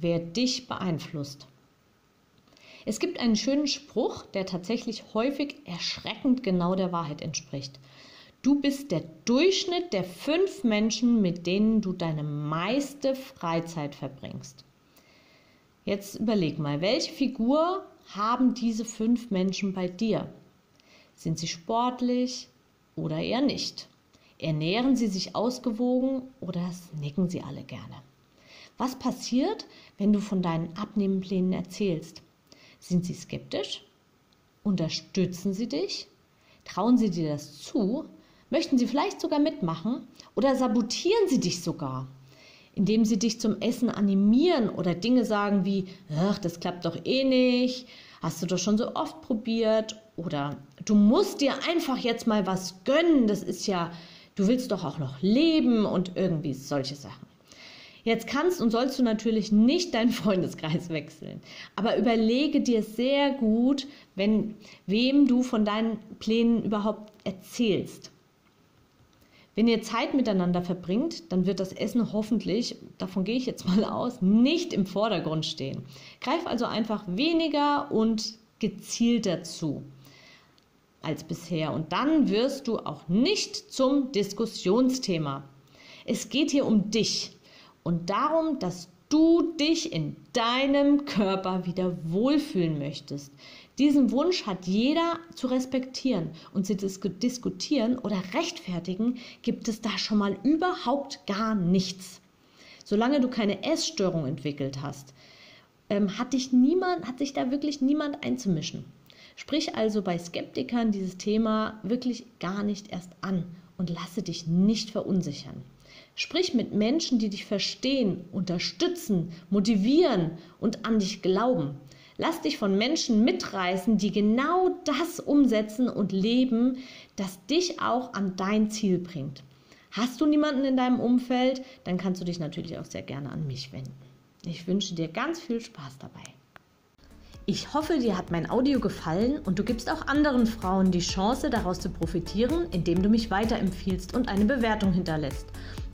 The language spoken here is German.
wer dich beeinflusst. Es gibt einen schönen Spruch, der tatsächlich häufig erschreckend genau der Wahrheit entspricht. Du bist der Durchschnitt der fünf Menschen, mit denen du deine meiste Freizeit verbringst. Jetzt überleg mal, welche Figur haben diese fünf Menschen bei dir? Sind sie sportlich oder eher nicht? Ernähren sie sich ausgewogen oder snacken sie alle gerne? Was passiert, wenn du von deinen Abnehmenplänen erzählst? Sind sie skeptisch? Unterstützen sie dich? Trauen sie dir das zu? Möchten sie vielleicht sogar mitmachen? Oder sabotieren sie dich sogar? Indem sie dich zum Essen animieren oder Dinge sagen wie, ach, das klappt doch eh nicht, hast du doch schon so oft probiert oder du musst dir einfach jetzt mal was gönnen, das ist ja, du willst doch auch noch leben und irgendwie solche Sachen. Jetzt kannst und sollst du natürlich nicht deinen Freundeskreis wechseln, aber überlege dir sehr gut, wenn, wem du von deinen Plänen überhaupt erzählst. Wenn ihr Zeit miteinander verbringt, dann wird das Essen hoffentlich, davon gehe ich jetzt mal aus, nicht im Vordergrund stehen. Greif also einfach weniger und gezielter zu als bisher und dann wirst du auch nicht zum Diskussionsthema. Es geht hier um dich und darum, dass du dich in deinem Körper wieder wohlfühlen möchtest. Diesen Wunsch hat jeder zu respektieren und zu diskutieren oder rechtfertigen gibt es da schon mal überhaupt gar nichts. Solange du keine Essstörung entwickelt hast, ähm, hat, dich niemand, hat sich da wirklich niemand einzumischen. Sprich also bei Skeptikern dieses Thema wirklich gar nicht erst an und lasse dich nicht verunsichern. Sprich mit Menschen, die dich verstehen, unterstützen, motivieren und an dich glauben. Lass dich von Menschen mitreißen, die genau das umsetzen und leben, das dich auch an dein Ziel bringt. Hast du niemanden in deinem Umfeld, dann kannst du dich natürlich auch sehr gerne an mich wenden. Ich wünsche dir ganz viel Spaß dabei. Ich hoffe, dir hat mein Audio gefallen und du gibst auch anderen Frauen die Chance, daraus zu profitieren, indem du mich weiterempfiehlst und eine Bewertung hinterlässt.